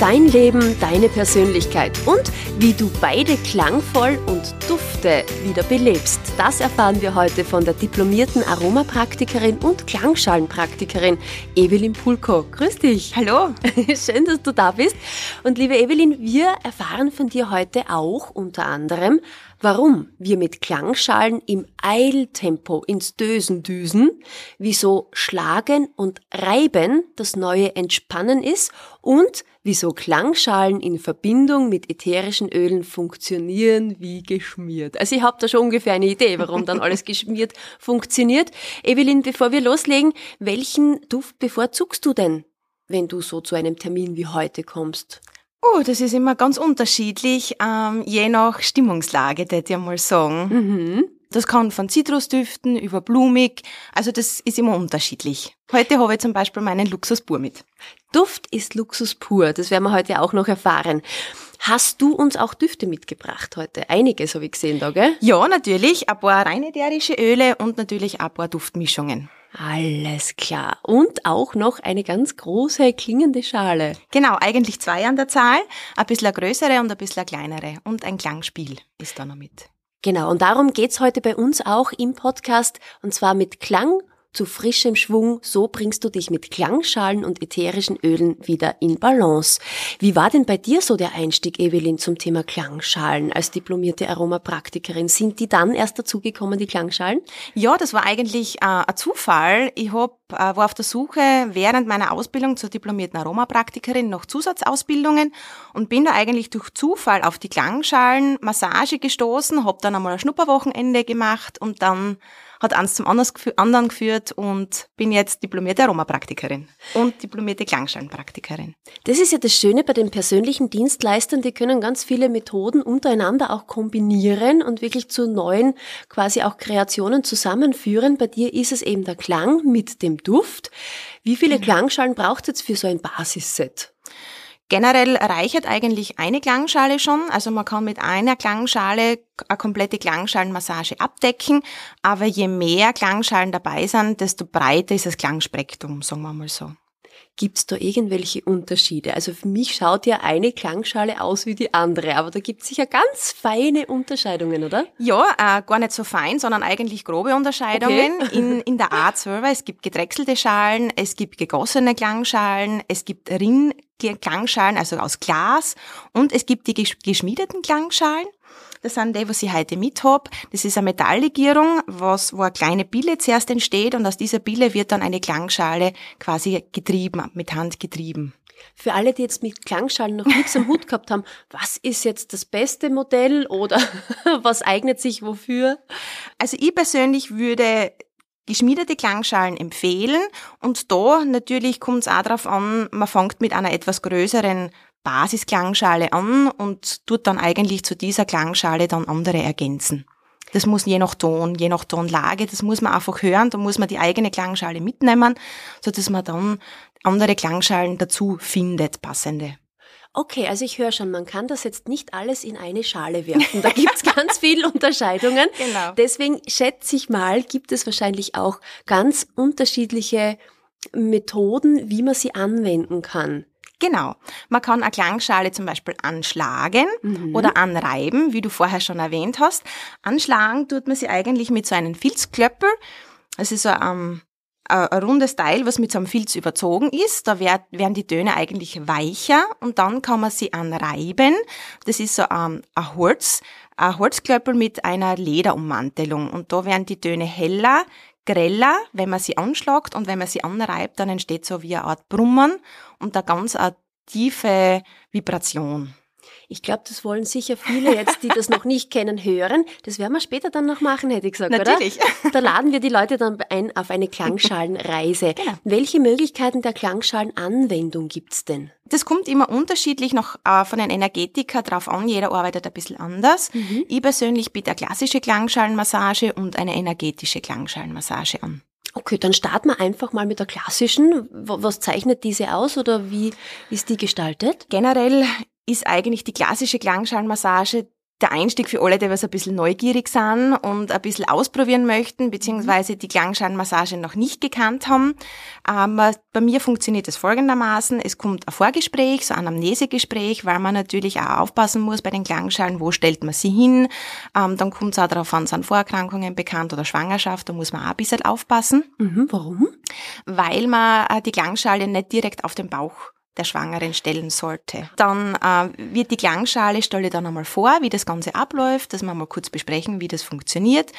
Dein Leben, deine Persönlichkeit und wie du beide klangvoll und Dufte wieder belebst. Das erfahren wir heute von der diplomierten Aromapraktikerin und Klangschalenpraktikerin Evelyn Pulko. Grüß dich. Hallo. Schön, dass du da bist. Und liebe Evelyn, wir erfahren von dir heute auch unter anderem, warum wir mit Klangschalen im Eiltempo ins Dösen düsen, wieso Schlagen und Reiben das neue Entspannen ist und wieso Klangschalen in Verbindung mit ätherischen Ölen funktionieren wie geschmiert. Also ich habe da schon ungefähr eine Idee, warum dann alles geschmiert funktioniert. Evelyn, bevor wir loslegen, welchen Duft bevorzugst du denn, wenn du so zu einem Termin wie heute kommst? Oh, das ist immer ganz unterschiedlich, ähm, je nach Stimmungslage, würde ich mal sagen. Mhm. Das kann von Zitrusdüften über blumig, also das ist immer unterschiedlich. Heute habe ich zum Beispiel meinen Luxus pur mit. Duft ist Luxus pur, das werden wir heute auch noch erfahren. Hast du uns auch Düfte mitgebracht heute? Einiges habe ich gesehen da, gell? Ja, natürlich. Ein paar rein ätherische Öle und natürlich ein paar Duftmischungen. Alles klar. Und auch noch eine ganz große klingende Schale. Genau, eigentlich zwei an der Zahl. Ein bisschen größere und ein bisschen kleinere. Und ein Klangspiel ist da noch mit. Genau, und darum geht's heute bei uns auch im Podcast. Und zwar mit Klang zu frischem Schwung, so bringst du dich mit Klangschalen und ätherischen Ölen wieder in Balance. Wie war denn bei dir so der Einstieg, Evelyn, zum Thema Klangschalen als diplomierte Aromapraktikerin? Sind die dann erst dazugekommen, die Klangschalen? Ja, das war eigentlich äh, ein Zufall. Ich hab, äh, war auf der Suche während meiner Ausbildung zur diplomierten Aromapraktikerin noch Zusatzausbildungen und bin da eigentlich durch Zufall auf die Klangschalen Massage gestoßen, hab dann einmal ein Schnupperwochenende gemacht und dann hat eins zum anderen geführt und bin jetzt diplomierte Aromapraktikerin und diplomierte Klangschalenpraktikerin. Das ist ja das Schöne bei den persönlichen Dienstleistern, die können ganz viele Methoden untereinander auch kombinieren und wirklich zu neuen quasi auch Kreationen zusammenführen. Bei dir ist es eben der Klang mit dem Duft. Wie viele mhm. Klangschalen braucht es jetzt für so ein Basisset? Generell reicht eigentlich eine Klangschale schon. Also man kann mit einer Klangschale eine komplette Klangschalenmassage abdecken. Aber je mehr Klangschalen dabei sind, desto breiter ist das Klangspektrum, sagen wir mal so. Gibt es da irgendwelche Unterschiede? Also für mich schaut ja eine Klangschale aus wie die andere, aber da gibt es sicher ganz feine Unterscheidungen, oder? Ja, äh, gar nicht so fein, sondern eigentlich grobe Unterscheidungen okay. in, in der Art selber. Es gibt gedrechselte Schalen, es gibt gegossene Klangschalen, es gibt Rinn Klangschalen, also aus Glas. Und es gibt die geschmiedeten Klangschalen. Das sind die, was ich heute mit hab. Das ist eine Metalllegierung, was, wo eine kleine Bille zuerst entsteht und aus dieser Bille wird dann eine Klangschale quasi getrieben, mit Hand getrieben. Für alle, die jetzt mit Klangschalen noch nichts am Hut gehabt haben, was ist jetzt das beste Modell oder was eignet sich wofür? Also ich persönlich würde geschmiedete Klangschalen empfehlen. Und da natürlich kommt es auch darauf an, man fängt mit einer etwas größeren Basisklangschale an und tut dann eigentlich zu dieser Klangschale dann andere ergänzen. Das muss je nach Ton, je nach Tonlage, das muss man einfach hören, da muss man die eigene Klangschale mitnehmen, so dass man dann andere Klangschalen dazu findet, passende. Okay, also ich höre schon, man kann das jetzt nicht alles in eine Schale werfen. Da gibt's ganz viele Unterscheidungen. Genau. Deswegen schätze ich mal, gibt es wahrscheinlich auch ganz unterschiedliche Methoden, wie man sie anwenden kann. Genau. Man kann eine Klangschale zum Beispiel anschlagen mhm. oder anreiben, wie du vorher schon erwähnt hast. Anschlagen tut man sie eigentlich mit so einem Filzklöppel. Das ist so ein ein rundes Teil, was mit so einem Filz überzogen ist. Da werden die Töne eigentlich weicher und dann kann man sie anreiben. Das ist so ein, ein Holz, ein Holzklöppel mit einer Lederummantelung und da werden die Töne heller, greller, wenn man sie anschlagt und wenn man sie anreibt, dann entsteht so wie eine Art Brummen und eine ganz eine tiefe Vibration. Ich glaube, das wollen sicher viele jetzt, die das noch nicht kennen, hören. Das werden wir später dann noch machen, hätte ich gesagt, Natürlich. oder? Da laden wir die Leute dann ein auf eine Klangschalenreise. Genau. Welche Möglichkeiten der Klangschalenanwendung gibt's denn? Das kommt immer unterschiedlich noch äh, von den Energetiker drauf an. Jeder arbeitet ein bisschen anders. Ich persönlich biete eine klassische Klangschalenmassage und eine energetische Klangschalenmassage an. Okay, dann starten wir einfach mal mit der klassischen. Was zeichnet diese aus oder wie ist die gestaltet? Generell ist eigentlich die klassische Klangschalenmassage der Einstieg für alle, die was ein bisschen neugierig sind und ein bisschen ausprobieren möchten, beziehungsweise die Klangschalenmassage noch nicht gekannt haben. Ähm, bei mir funktioniert es folgendermaßen. Es kommt ein Vorgespräch, so ein Amnesegespräch, weil man natürlich auch aufpassen muss bei den Klangschalen, wo stellt man sie hin. Ähm, dann kommt es auch darauf an, sind Vorerkrankungen bekannt oder Schwangerschaft, da muss man auch ein bisschen aufpassen Mhm, warum? weil man äh, die Klangschale nicht direkt auf den Bauch der Schwangeren stellen sollte. Dann äh, wird die Klangschale, stelle ich dann einmal vor, wie das Ganze abläuft, dass wir mal kurz besprechen, wie das funktioniert.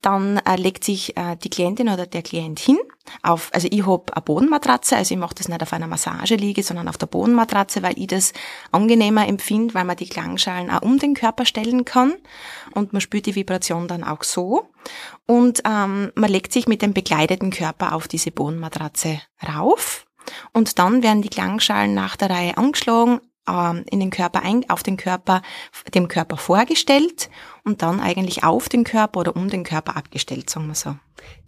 Dann äh, legt sich äh, die Klientin oder der Klient hin auf, also ich hab eine Bodenmatratze, also ich mache das nicht auf einer Massageliege, sondern auf der Bodenmatratze, weil ich das angenehmer empfinde, weil man die Klangschalen auch um den Körper stellen kann und man spürt die Vibration dann auch so. Und ähm, man legt sich mit dem bekleideten Körper auf diese Bodenmatratze rauf und dann werden die Klangschalen nach der Reihe angeschlagen, ähm, in den Körper ein, auf den Körper, dem Körper vorgestellt und dann eigentlich auf den Körper oder um den Körper abgestellt, sagen wir so.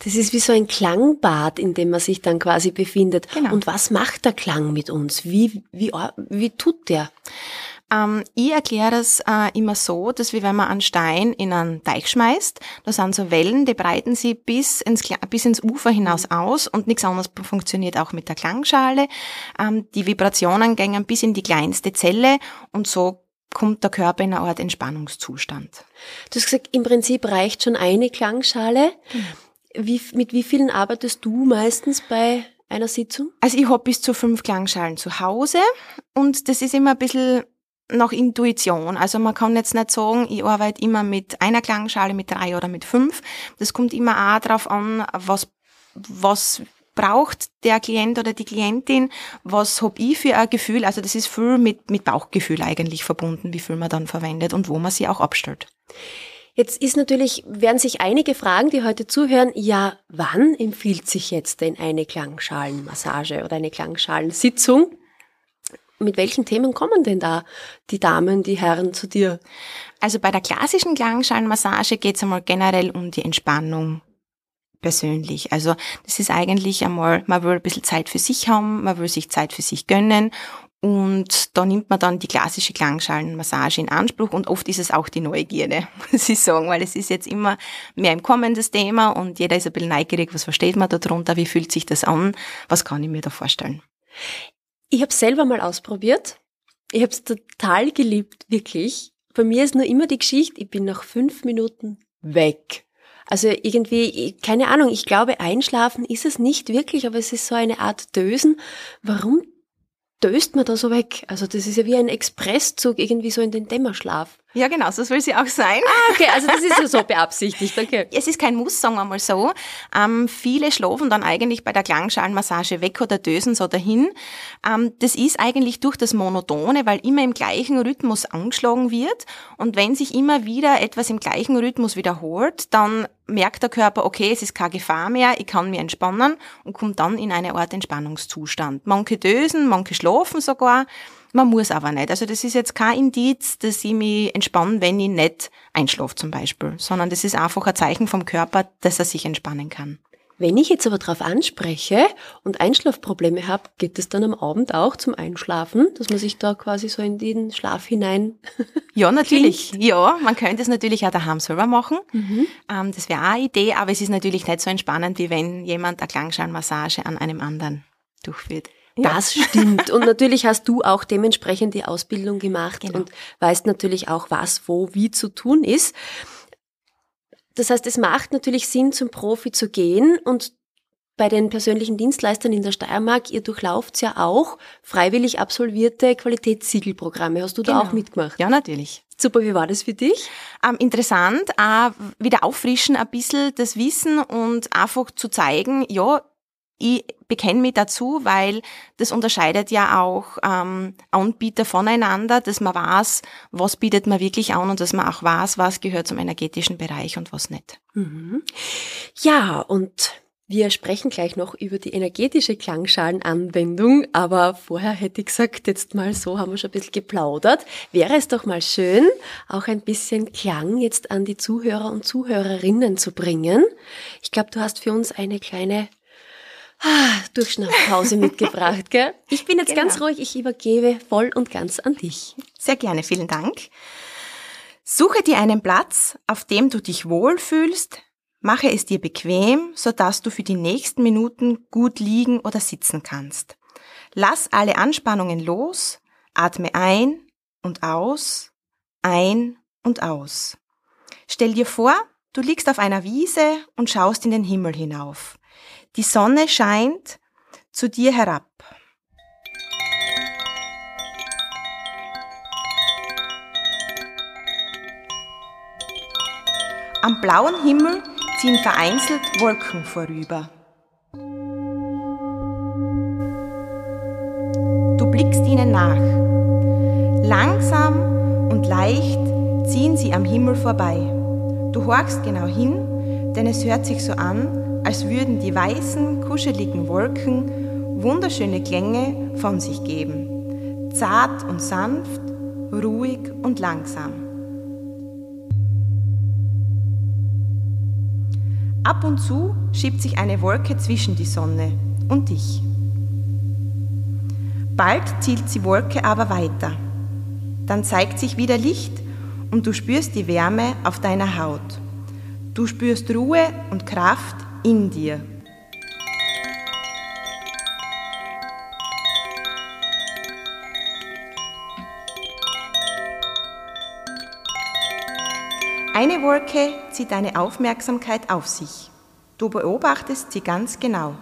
Das ist wie so ein Klangbad, in dem man sich dann quasi befindet. Genau. Und was macht der Klang mit uns? Wie, wie, wie tut der? Ähm, ich erkläre das äh, immer so, dass wie wenn man einen Stein in einen Teich schmeißt, da sind so Wellen, die breiten sie bis ins, bis ins Ufer hinaus aus und nichts anderes funktioniert auch mit der Klangschale. Ähm, die Vibrationen gehen bis in die kleinste Zelle und so kommt der Körper in eine Art Entspannungszustand. Du hast gesagt, im Prinzip reicht schon eine Klangschale. Wie, mit wie vielen arbeitest du meistens bei einer Sitzung? Also ich hab bis zu fünf Klangschalen zu Hause und das ist immer ein bisschen nach Intuition. Also man kann jetzt nicht sagen, ich arbeite immer mit einer Klangschale, mit drei oder mit fünf. Das kommt immer auch darauf an, was, was braucht der Klient oder die Klientin, was hab ich für ein Gefühl. Also das ist viel mit, mit Bauchgefühl eigentlich verbunden, wie viel man dann verwendet und wo man sie auch abstellt. Jetzt ist natürlich, werden sich einige fragen, die heute zuhören, ja, wann empfiehlt sich jetzt denn eine Klangschalenmassage oder eine Klangschalensitzung? Mit welchen Themen kommen denn da die Damen, die Herren zu dir? Also bei der klassischen Klangschalenmassage geht es einmal generell um die Entspannung persönlich. Also das ist eigentlich einmal, man will ein bisschen Zeit für sich haben, man will sich Zeit für sich gönnen und da nimmt man dann die klassische Klangschalenmassage in Anspruch und oft ist es auch die Neugierde, muss ich sagen, weil es ist jetzt immer mehr im Kommen das Thema und jeder ist ein bisschen neugierig, was versteht man darunter, wie fühlt sich das an, was kann ich mir da vorstellen. Ich habe selber mal ausprobiert. Ich habe es total geliebt, wirklich. Bei mir ist nur immer die Geschichte, ich bin nach fünf Minuten weg. Also irgendwie, keine Ahnung, ich glaube, einschlafen ist es nicht wirklich, aber es ist so eine Art Dösen. Warum döst man da so weg? Also das ist ja wie ein Expresszug irgendwie so in den Dämmerschlaf. Ja genau, so soll sie auch sein. Okay, also das ist ja so beabsichtigt, okay. Es ist kein Muss, sagen wir mal so. Ähm, viele schlafen dann eigentlich bei der Klangschalenmassage weg oder dösen so dahin. Ähm, das ist eigentlich durch das Monotone, weil immer im gleichen Rhythmus angeschlagen wird. Und wenn sich immer wieder etwas im gleichen Rhythmus wiederholt, dann merkt der Körper, okay, es ist keine Gefahr mehr, ich kann mich entspannen und kommt dann in eine Art Entspannungszustand. Manche dösen, manche schlafen sogar. Man muss aber nicht. Also das ist jetzt kein Indiz, dass ich mich entspanne, wenn ich nicht einschlafe zum Beispiel, sondern das ist einfach ein Zeichen vom Körper, dass er sich entspannen kann. Wenn ich jetzt aber darauf anspreche und Einschlafprobleme habe, geht es dann am Abend auch zum Einschlafen, dass man sich da quasi so in den Schlaf hinein Ja, natürlich. Ja, man könnte es natürlich auch daheim selber machen. Ähm, das wäre auch eine Idee, aber es ist natürlich nicht so entspannend, wie wenn jemand eine Klangschalenmassage an einem anderen durchführt. Ja. Das stimmt. Und natürlich hast du auch dementsprechend die Ausbildung gemacht Genau. und weißt natürlich auch, was wo wie zu tun ist. Das heißt, es macht natürlich Sinn, zum Profi zu gehen und bei den persönlichen Dienstleistern in der Steiermark, ihr durchlauft ja auch freiwillig absolvierte Qualitätssiegelprogramme. Hast du da Genau. auch mitgemacht? Ja, natürlich. Super, wie war das für dich? Ähm, interessant, auch wieder auffrischen ein bisschen das Wissen und einfach zu zeigen, ja, ich bekenne mich dazu, weil das unterscheidet ja auch ähm, Anbieter voneinander, dass man weiß, was bietet man wirklich an und dass man auch weiß, was gehört zum energetischen Bereich und was nicht. Mhm. Ja, und wir sprechen gleich noch über die energetische Klangschalenanwendung, aber vorher hätte ich gesagt, jetzt mal so haben wir schon ein bisschen geplaudert. Wäre es doch mal schön, auch ein bisschen Klang jetzt an die Zuhörer und Zuhörerinnen zu bringen. Ich glaube, du hast für uns eine kleine ah, Durchschnapppause mitgebracht, gell? Ich bin jetzt genau. ganz ruhig, ich übergebe voll und ganz an dich. Sehr gerne, vielen Dank. Suche dir einen Platz, auf dem du dich wohlfühlst, Mache es dir bequem, sodass du für die nächsten Minuten gut liegen oder sitzen kannst. Lass alle Anspannungen los, atme ein und aus, ein und aus. Stell dir vor, du liegst auf einer Wiese und schaust in den Himmel hinauf. Die Sonne scheint zu dir herab. Am blauen Himmel ziehen vereinzelt Wolken vorüber. Du blickst ihnen nach. Langsam und leicht ziehen sie am Himmel vorbei. Du horchst genau hin, denn es hört sich so an, als würden die weißen, kuscheligen Wolken wunderschöne Klänge von sich geben. Zart und sanft, ruhig und langsam. Ab und zu schiebt sich eine Wolke zwischen die Sonne und dich. Bald zielt die Wolke aber weiter. Dann zeigt sich wieder Licht und du spürst die Wärme auf deiner Haut. Du spürst Ruhe und Kraft in dir. Eine Wolke zieht deine Aufmerksamkeit auf sich. Du beobachtest sie ganz genau.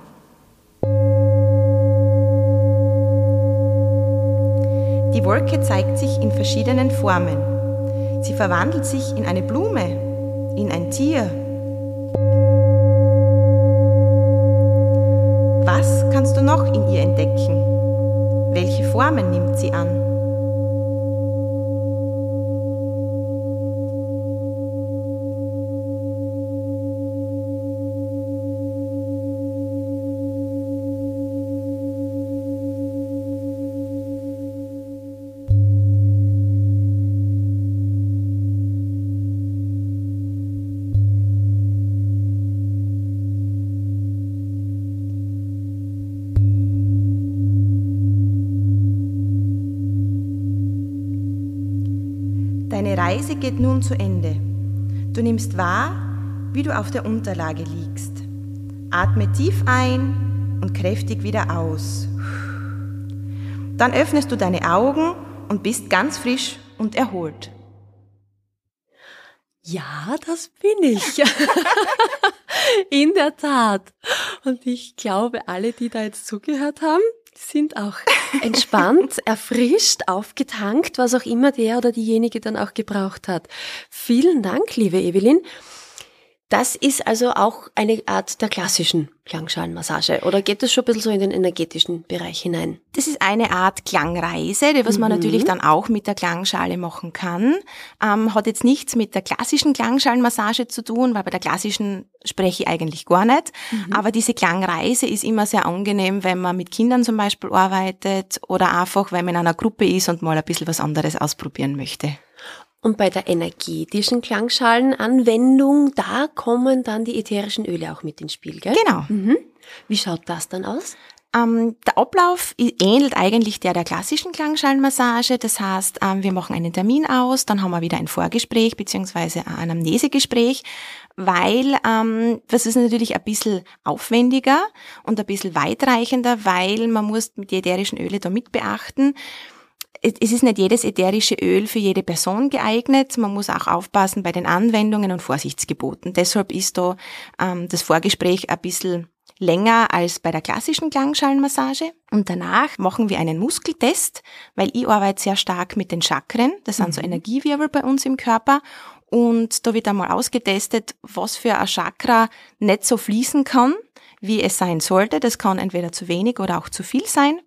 Die Wolke zeigt sich in verschiedenen Formen. Sie verwandelt sich in eine Blume, in ein Tier. Was kannst du noch in ihr entdecken? Welche Formen nimmt sie an? Reise geht nun zu Ende. Du nimmst wahr, wie du auf der Unterlage liegst. Atme tief ein und kräftig wieder aus. Dann öffnest du deine Augen und bist ganz frisch und erholt. Ja, das bin ich. In der Tat. Und ich glaube, alle, die da jetzt zugehört haben, sind auch entspannt, erfrischt, aufgetankt, was auch immer der oder diejenige dann auch gebraucht hat. Vielen Dank, liebe Evelyn. Das ist also auch eine Art der klassischen Klangschalenmassage oder geht das schon ein bisschen so in den energetischen Bereich hinein? Das ist eine Art Klangreise, die was man mhm. natürlich dann auch mit der Klangschale machen kann. Ähm, hat jetzt nichts mit der klassischen Klangschalenmassage zu tun, weil bei der klassischen spreche ich eigentlich gar nicht. Mhm. Aber diese Klangreise ist immer sehr angenehm, wenn man mit Kindern zum Beispiel arbeitet oder einfach, wenn man in einer Gruppe ist und mal ein bisschen was anderes ausprobieren möchte. Und bei der energetischen Klangschalenanwendung, da kommen dann die ätherischen Öle auch mit ins Spiel, gell? Genau. Mhm. Wie schaut das dann aus? Ähm, der Ablauf ähnelt eigentlich der der klassischen Klangschalenmassage. Das heißt, ähm, wir machen einen Termin aus, dann haben wir wieder ein Vorgespräch beziehungsweise ein Amnesegespräch, weil ähm, das ist natürlich ein bisschen aufwendiger und ein bisschen weitreichender, weil man muss die ätherischen Öle da mit beachten es ist nicht jedes ätherische Öl für jede Person geeignet. Man muss auch aufpassen bei den Anwendungen und Vorsichtsgeboten. Deshalb ist da ähm, das Vorgespräch ein bisschen länger als bei der klassischen Klangschalenmassage. Und danach machen wir einen Muskeltest, weil ich arbeite sehr stark mit den Chakren. Das sind so mhm. Energiewirbel bei uns im Körper. Und da wird einmal ausgetestet, was für ein Chakra nicht so fließen kann wie es sein sollte. Das kann entweder zu wenig oder auch zu viel sein.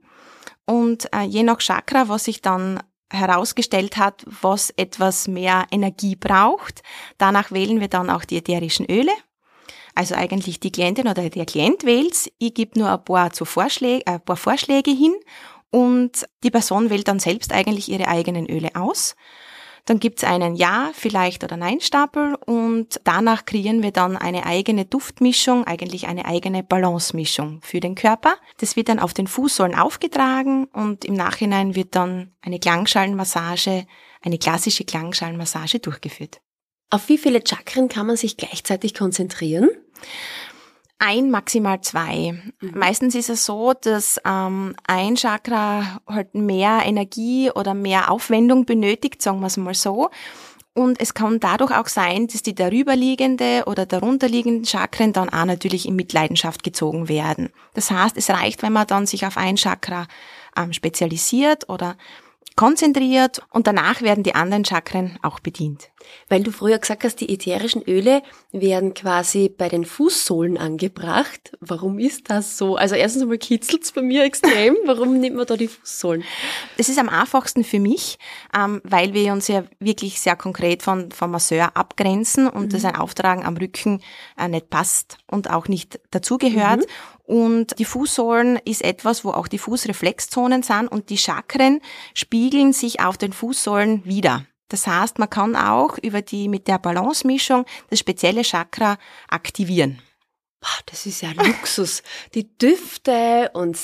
Und äh, je nach Chakra, was sich dann herausgestellt hat, was etwas mehr Energie braucht, danach wählen wir dann auch die ätherischen Öle. Also eigentlich die Klientin oder der Klient wählt. Ich gebe nur ein paar, zu Vorschläge, ein paar Vorschläge hin und die Person wählt dann selbst eigentlich ihre eigenen Öle aus. Dann gibt's einen Ja, vielleicht oder Nein-Stapel und danach kreieren wir dann eine eigene Duftmischung, eigentlich eine eigene Balance-Mischung für den Körper. Das wird dann auf den Fußsohlen aufgetragen und im Nachhinein wird dann eine Klangschalenmassage, eine klassische Klangschalenmassage durchgeführt. Auf wie viele Chakren kann man sich gleichzeitig konzentrieren? Ein, maximal zwei. Mhm. Meistens ist es so, dass ähm, ein Chakra halt mehr Energie oder mehr Aufwendung benötigt, sagen wir es mal so. Und es kann dadurch auch sein, dass die darüberliegende oder darunterliegenden Chakren dann auch natürlich in Mitleidenschaft gezogen werden. Das heißt, es reicht, wenn man dann sich auf ein Chakra ähm, spezialisiert oder konzentriert und danach werden die anderen Chakren auch bedient. Weil du früher gesagt hast, die ätherischen Öle werden quasi bei den Fußsohlen angebracht. Warum ist das so? Also erstens einmal kitzelt's bei mir extrem. Warum nimmt man da die Fußsohlen? Das ist am einfachsten für mich, ähm, weil wir uns ja wirklich sehr konkret von, vom Masseur abgrenzen und mhm. das ein Auftragen am Rücken äh, nicht passt und auch nicht dazugehört. Mhm. Und die Fußsohlen ist etwas, wo auch die Fußreflexzonen sind und die Chakren spiegeln sich auf den Fußsohlen wieder. Das heißt, man kann auch über die, mit der Balance-Mischung das spezielle Chakra aktivieren. Das ist ja Luxus. Die Düfte und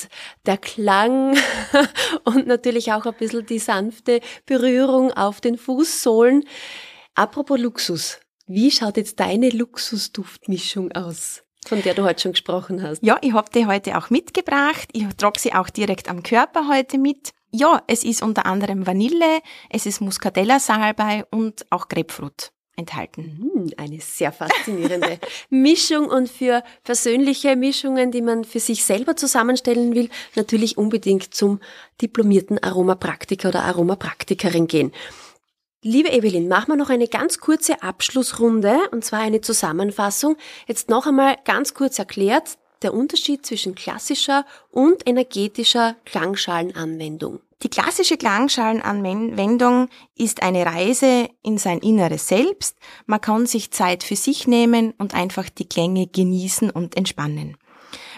der Klang und natürlich auch ein bisschen die sanfte Berührung auf den Fußsohlen. Apropos Luxus. Wie schaut jetzt deine Luxusduftmischung aus? Von der du heute schon gesprochen hast. Ja, ich habe die heute auch mitgebracht. Ich trage sie auch direkt am Körper heute mit. Ja, es ist unter anderem Vanille, es ist Muscatella-Salbei und auch Grapefruit enthalten. Hm, eine sehr faszinierende Mischung und für persönliche Mischungen, die man für sich selber zusammenstellen will, natürlich unbedingt zum diplomierten Aromapraktiker oder Aromapraktikerin gehen. Liebe Evelyn, machen wir noch eine ganz kurze Abschlussrunde und zwar eine Zusammenfassung. Jetzt noch einmal ganz kurz erklärt, der Unterschied zwischen klassischer und energetischer Klangschalenanwendung. Die klassische Klangschalenanwendung ist eine Reise in sein inneres Selbst. Man kann sich Zeit für sich nehmen und einfach die Klänge genießen und entspannen.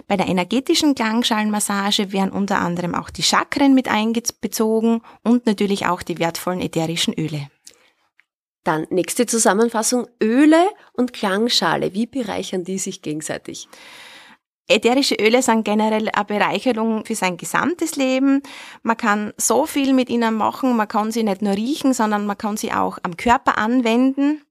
Bei der energetischen Klangschalenmassage werden unter anderem auch die Chakren mit einbezogen und natürlich auch die wertvollen ätherischen Öle. Dann nächste Zusammenfassung. Öle und Klangschale. Wie bereichern die sich gegenseitig? Ätherische Öle sind generell eine Bereicherung für sein gesamtes Leben. Man kann so viel mit ihnen machen. Man kann sie nicht nur riechen, sondern man kann sie auch am Körper anwenden.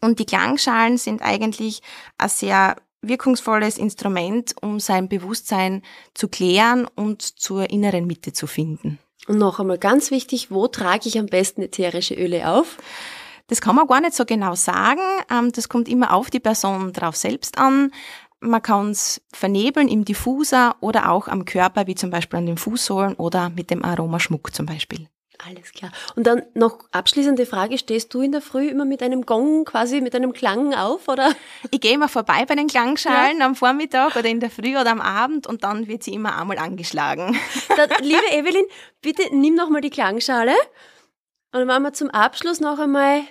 Und die Klangschalen sind eigentlich ein sehr wirkungsvolles Instrument, um sein Bewusstsein zu klären und zur inneren Mitte zu finden. Und noch einmal ganz wichtig, wo trage ich am besten ätherische Öle auf? Das kann man gar nicht so genau sagen. Ähm, das kommt immer auf die Person drauf selbst an. Man kann es vernebeln im Diffuser oder auch am Körper, wie zum Beispiel an den Fußsohlen oder mit dem Aromaschmuck zum Beispiel. Alles klar. Und dann noch abschließende Frage, stehst du in der Früh immer mit einem Gong, quasi mit einem Klang auf, oder? Ich gehe immer vorbei bei den Klangschalen ja. am Vormittag oder in der Früh oder am Abend und dann wird sie immer einmal angeschlagen. Dann, liebe Evelyn, bitte nimm noch mal die Klangschale und dann machen wir zum Abschluss noch einmal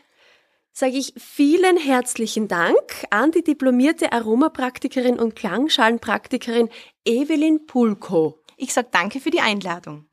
sage ich vielen herzlichen Dank an die diplomierte Aromapraktikerin und Klangschalenpraktikerin Evelyn Pulko. Ich sage danke für die Einladung.